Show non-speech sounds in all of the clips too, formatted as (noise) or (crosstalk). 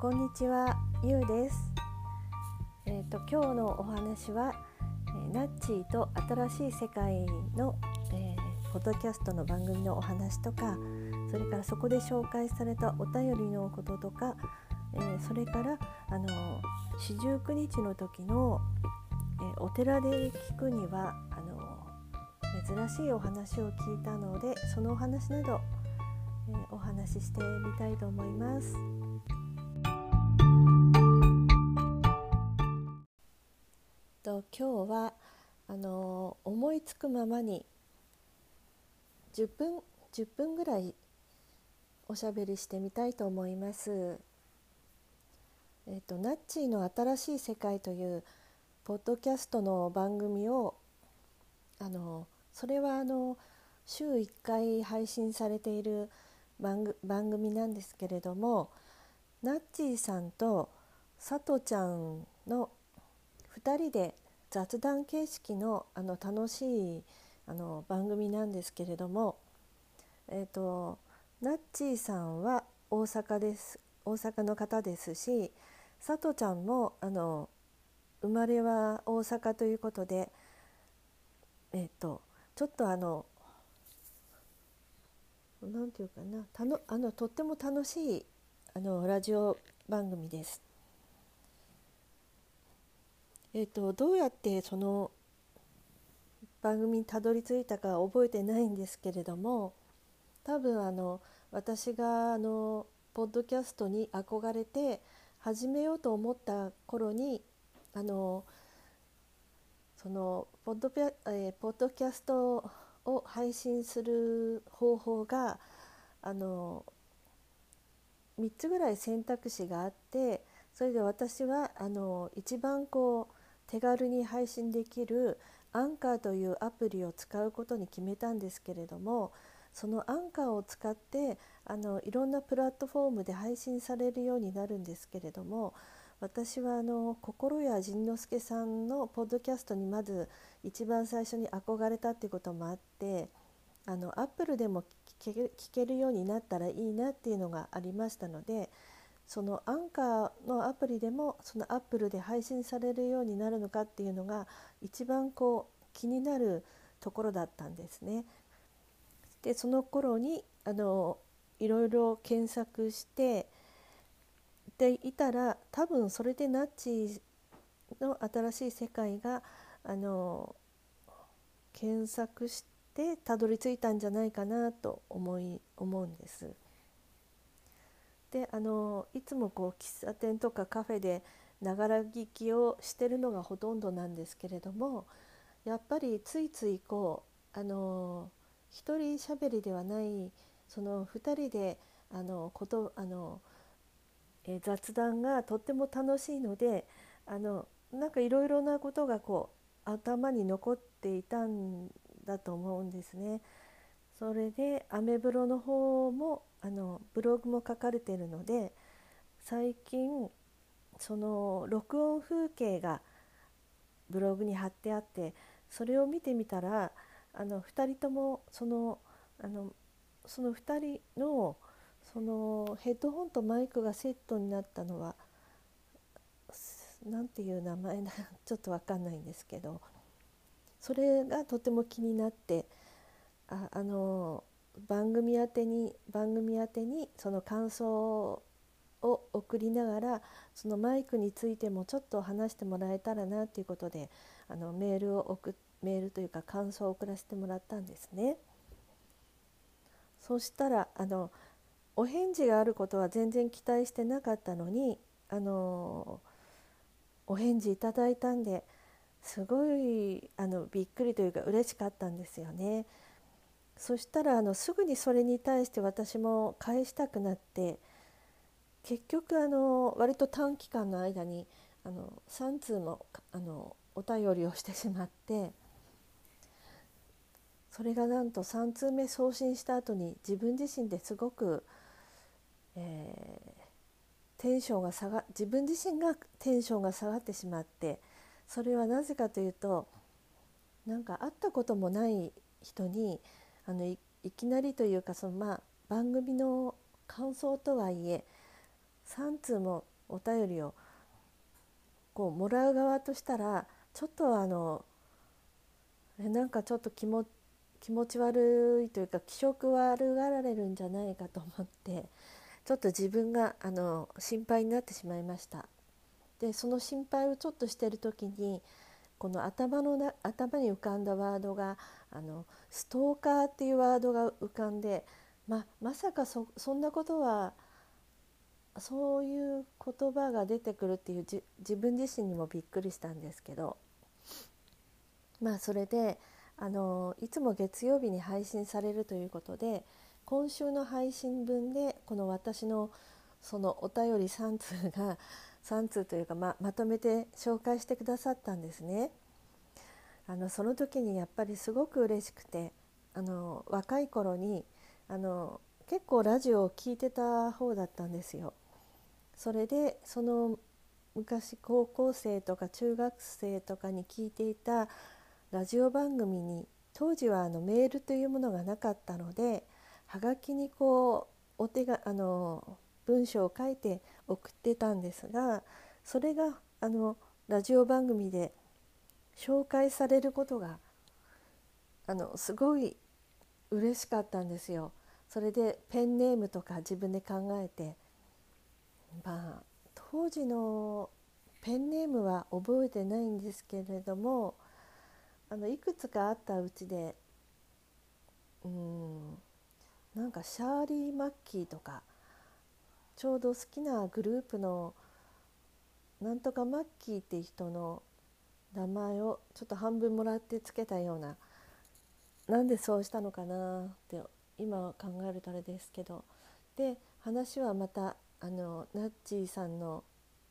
こんにちは、ゆうです。えっ、と今日のお話は、えーナッチーと新しい世界の、えーポッドキャストの番組のお話とか、それからそこで紹介されたお便りのこととか、えーそれからあの四十九日の時の、えーお寺で聞くにはあの珍しいお話を聞いたので、そのお話など、えーお話ししてみたいと思います。今日はあの思いつくままに10分10分ぐらいおしゃべりしてみたいと思います。えっ、とナッチーの新しい世界というポッドキャストの番組をあのそれはあの週1回配信されている番組番組なんですけれどもナッチーさんとさとちゃんの2人で雑談形式のあの楽しいあの番組なんですけれども、えー、とナッチーさんは大阪です大阪の方ですしさとちゃんもあの生まれは大阪ということで、えー、とちょっとあのなんていうかなたのあのとっても楽しいあのラジオ番組です。えー、とどうやってその番組にたどり着いたか覚えてないんですけれども多分あの私があのポッドキャストに憧れて始めようと思った頃にあのそのポッドピャ、えーポッドキャストを配信する方法があの3つぐらい選択肢があってそれで私はあの一番こう手軽に配信できるアンカーというアプリを使うことに決めたんですけれどもそのアンカーを使ってあのいろんなプラットフォームで配信されるようになるんですけれども私はあの心谷仁之助さんのポッドキャストにまず一番最初に憧れたっていうこともあってあのアップルでも聞け聞けるようになったらいいなっていうのがありましたのでそのアンカーのアプリでもそのアップルで配信されるようになるのかっていうのが一番こう気になるところだったんですね。でその頃にあのいろいろ検索してでいたら多分それでナッチの新しい世界があの検索してたどり着いたんじゃないかなと思い思うんです。であのいつもこう喫茶店とかカフェでながら聞きをしてるのがほとんどなんですけれどもやっぱりついついこうあの一人しゃべりではないその2人であのことあのえ雑談がとっても楽しいのであのなんかいろいろなことがこう頭に残っていたんだと思うんですね。それでアメブロの方もあのブログも書かれてるので最近その録音風景がブログに貼ってあってそれを見てみたらあの2人ともそのあのその2人のそのヘッドホンとマイクがセットになったのはなんていう名前だちょっとわかんないんですけどそれがとても気になってああの番組宛てに番組宛てにその感想を送りながらそのマイクについてもちょっと話してもらえたらなということであのメールを送っメールというか感想を送らせてもらったんですね。そしたらあのお返事があることは全然期待してなかったのにあのお返事いただいたんですごいあのびっくりというか嬉しかったんですよね。そしたらあのすぐにそれに対して私も返したくなって結局あの割と短期間の間にあの3通もあのお便りをしてしまってそれがなんと3通目送信した後に自分自身ですごく、えーテンションが下が自分自身がテンションが下がってしまってそれはなぜかというとなんか会ったこともない人にあのいいきなりというかその、まあ、番組の感想とはいえ3通もお便りをこうもらう側としたらちょっとあのえなんかちょっと気も気持ち悪いというか気色悪がられるんじゃないかと思ってちょっと自分があの心配になってしまいました。でその心配をちょっとしてる時にこの頭のな頭に浮かんだワードがあのストーカーっていうワードが浮かんでままさかそんなことはそういう言葉が出てくるっていう自分自身にもびっくりしたんですけどまあそれであのいつも月曜日に配信されるということで今週の配信分でこの私のそのお便り3通が3通というかままとめて紹介してくださったんですね。あのその時にやっぱりすごく嬉しくてあの若い頃にあの結構ラジオを聴いてた方だったんですよ。それでその昔高校生とか中学生とかに聞いていたラジオ番組に当時はあのメールというものがなかったのではがきにこうお手があの文章を書いて送ってたんですがそれがあのラジオ番組で紹介されることがあのすごい嬉しかったんですよ。それでペンネームとか自分で考えてまあ当時のペンネームは覚えてないんですけれどもあのいくつかあったうちでうんなんかシャーリー・マッキーとかちょうど好きなグループのなんとかマッキーって人の名前をちょっと半分もらってつけたようななんでそうしたのかなって今考えるとあれですけど。で話はまたあのナッチーさんの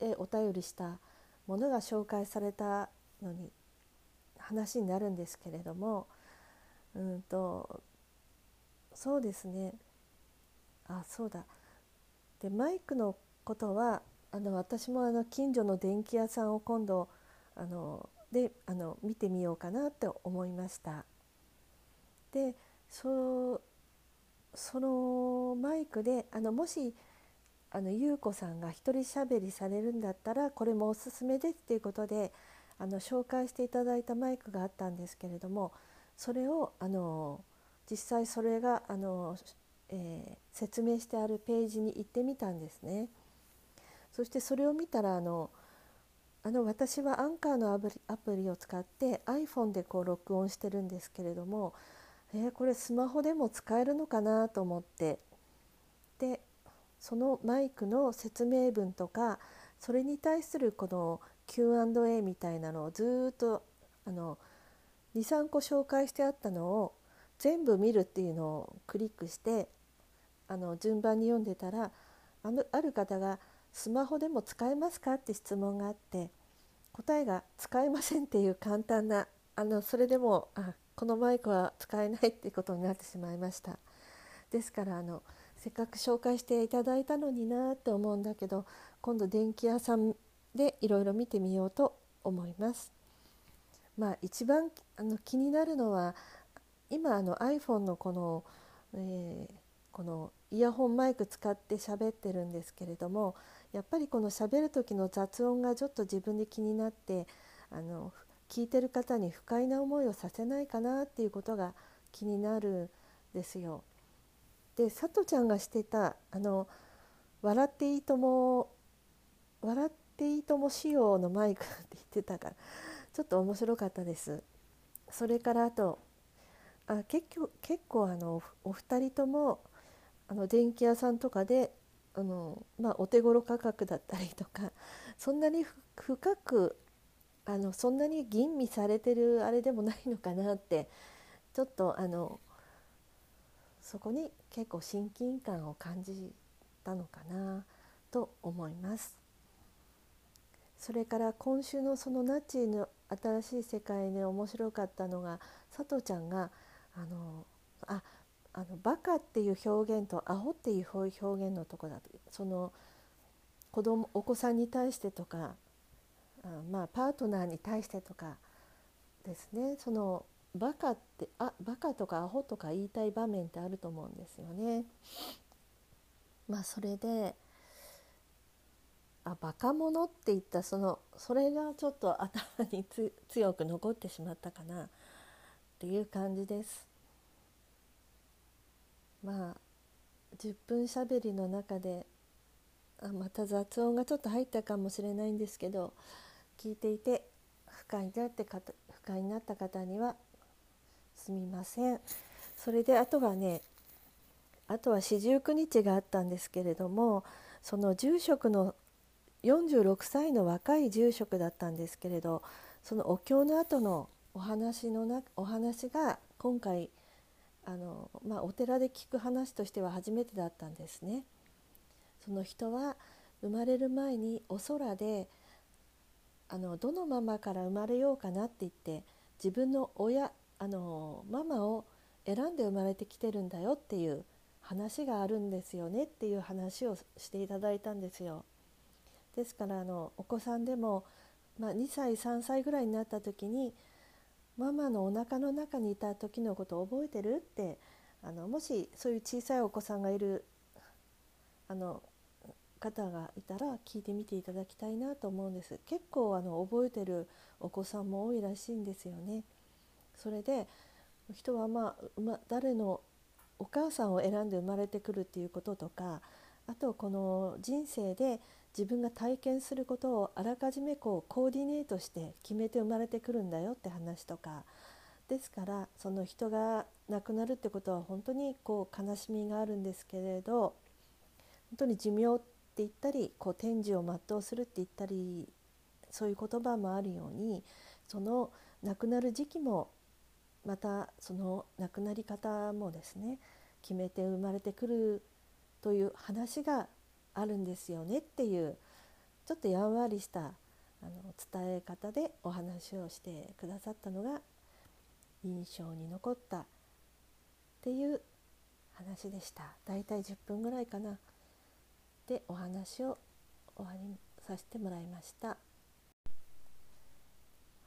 絵お便りしたものが紹介されたのに話になるんですけれどもうんとそうですね。あそうだ。でマイクのことはあの私もあの近所の電気屋さんを今度あのであの見てみようかなって思いました。でそのマイクであのもしあの優子さんが一人しゃべりされるんだったらこれもおすすめですっていうことであの紹介していただいたマイクがあったんですけれどもそれをあの実際それがあの、えー、説明してあるページに行ってみたんですね。そしてそれを見たらあのあの私はアンカーのアプリを使って iPhone でこう録音してるんですけれども、えー、これスマホでも使えるのかなと思ってでそのマイクの説明文とかそれに対するこの Q&A みたいなのをずっとあの23個紹介してあったのを全部見るっていうのをクリックしてあの順番に読んでたらあのある方が「スマホでも使えますか?」って質問があって答えが「使えません」っていう簡単なあのそれでもあこのマイクは使えないっていうことになってしまいました。ですからあのせっかく紹介していただいたのになって思うんだけど今度電気屋さんでいろいろ見てみようと思います。まあ、一番あの気になるのは今あの iPhone のこの、えー、このイヤホンマイク使って喋ってるんですけれどもやっぱりこの喋る時の雑音がちょっと自分で気になってあの聞いてる方に不快な思いをさせないかなっていうことが気になるんですよ。でさとちゃんがしてたあの「笑っていいとも」「笑っていいとも仕様のマイク」って言ってたからちょっと面白かったです。それからあとあ結局結構あのお二人ともあの電気屋さんとかであの、まあ、お手頃価格だったりとか (laughs) そんなに深くあのそんなに吟味されてるあれでもないのかなってちょっとあのそこに結構親近感を感じたのかなと思います。それから今週のそのナッチーの新しい世界で面白かったのが佐藤ちゃんがあのああのバカっていう表現とアホっていう表現のとこだとその子供お子さんに対してとかあまあパートナーに対してとかですねそのバカってあバカとかアホとか言いたい場面ってあると思うんですよね。まあそれであバカ者って言ったそのそれがちょっと頭に強く残ってしまったかなっていう感じです。まあ10分しゃべりの中であまた雑音がちょっと入ったかもしれないんですけど聞いていて不快になって不快になった方にはすみません。それであとはねあとは四十九日があったんですけれどもその住職の46歳の若い住職だったんですけれどそのお経の後のお話のなお話が今回あの、まあ、お寺で聞く話としては初めてだったんですね。その人は生まれる前にお空であのどのママから生まれようかなって言って自分の親あのママを選んで生まれてきてるんだよっていう話があるんですよねっていう話をしていただいたんですよ。ですからあのお子さんでも、まあ、2歳3歳ぐらいになった時にママのお腹の中にいた時のことを覚えてる？ってあのもしそういう小さいお子さんがいるあの方がいたら聞いてみていただきたいなと思うんです。結構あの覚えてるお子さんも多いらしいんですよね。それで人はまあ、ま、誰のお母さんを選んで生まれてくるっていうこととかあとこの人生で自分が体験することをあらかじめこうコーディネートして決めて生まれてくるんだよって話とか。ですからその人が亡くなるってことは本当にこう悲しみがあるんですけれど本当に寿命って言ったりこう天寿を全うするって言ったりそういう言葉もあるようにその亡くなる時期もまたその亡くなり方もですね決めて生まれてくるという話があるんですよねっていうちょっとやんわりしたあの伝え方でお話をしてくださったのが印象に残ったっていう話でした。だいたい10分ぐらいかな。でお話を終わりさせてもらいました。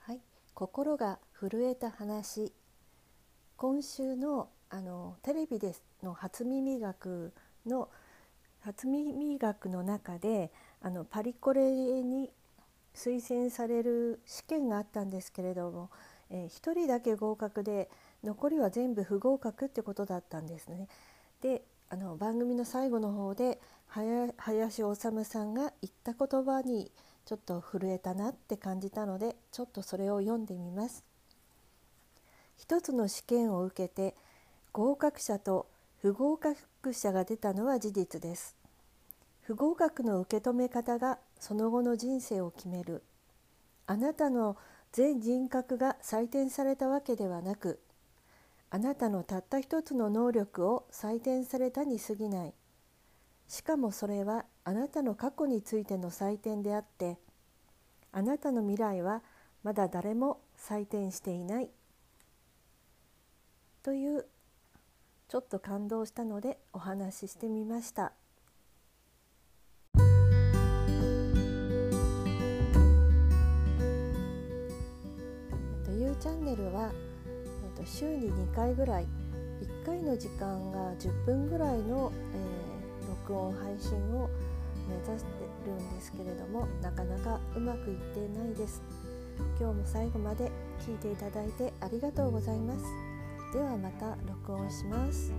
はい。心が震えた話。今週のあのテレビでの初耳学の初耳学の中であのパリコレに推薦される試験があったんですけれども、えー、1人だけ合格で残りは全部不合格ってことだったんですね。であの番組の最後の方で林修さんが言った言葉にちょっと震えたなって感じたのでちょっとそれを読んでみます。一つの試験を受けて合格者と不合格者が出たのは事実です。不合格の受け止め方がその後の人生を決める。あなたの全人格が採点されたわけではなくあなたのたった一つの能力を採点されたに過ぎない。しかもそれはあなたの過去についての採点であってあなたの未来はまだ誰も採点していない。というちょっと感動したのでお話ししてみました。チャンネルは、えー、と週に2回ぐらい1回の時間が10分ぐらいの、えー、録音配信を目指してるんですけれどもなかなかうまくいってないです。今日も最後まで聞いていただいてありがとうございます。ではまた録音します。